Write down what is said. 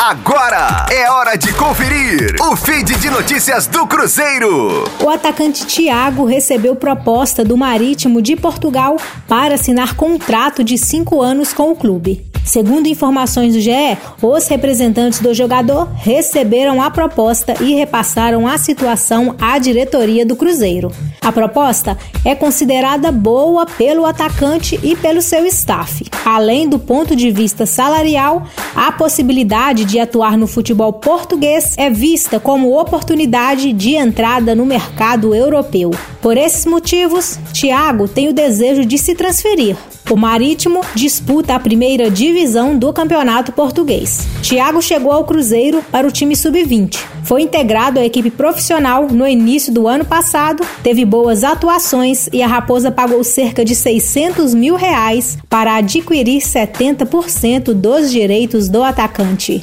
Agora é hora de conferir o feed de notícias do Cruzeiro. O atacante Thiago recebeu proposta do Marítimo de Portugal para assinar contrato de cinco anos com o clube. Segundo informações do GE, os representantes do jogador receberam a proposta e repassaram a situação à diretoria do Cruzeiro. A proposta é considerada boa pelo atacante e pelo seu staff. Além do ponto de vista salarial, a possibilidade de atuar no futebol português é vista como oportunidade de entrada no mercado europeu. Por esses motivos, Thiago tem o desejo de se transferir. O Marítimo disputa a primeira divisão do Campeonato Português. Thiago chegou ao Cruzeiro para o time sub-20. Foi integrado à equipe profissional no início do ano passado, teve boas atuações e a Raposa pagou cerca de 600 mil reais para adquirir 70% dos direitos do atacante.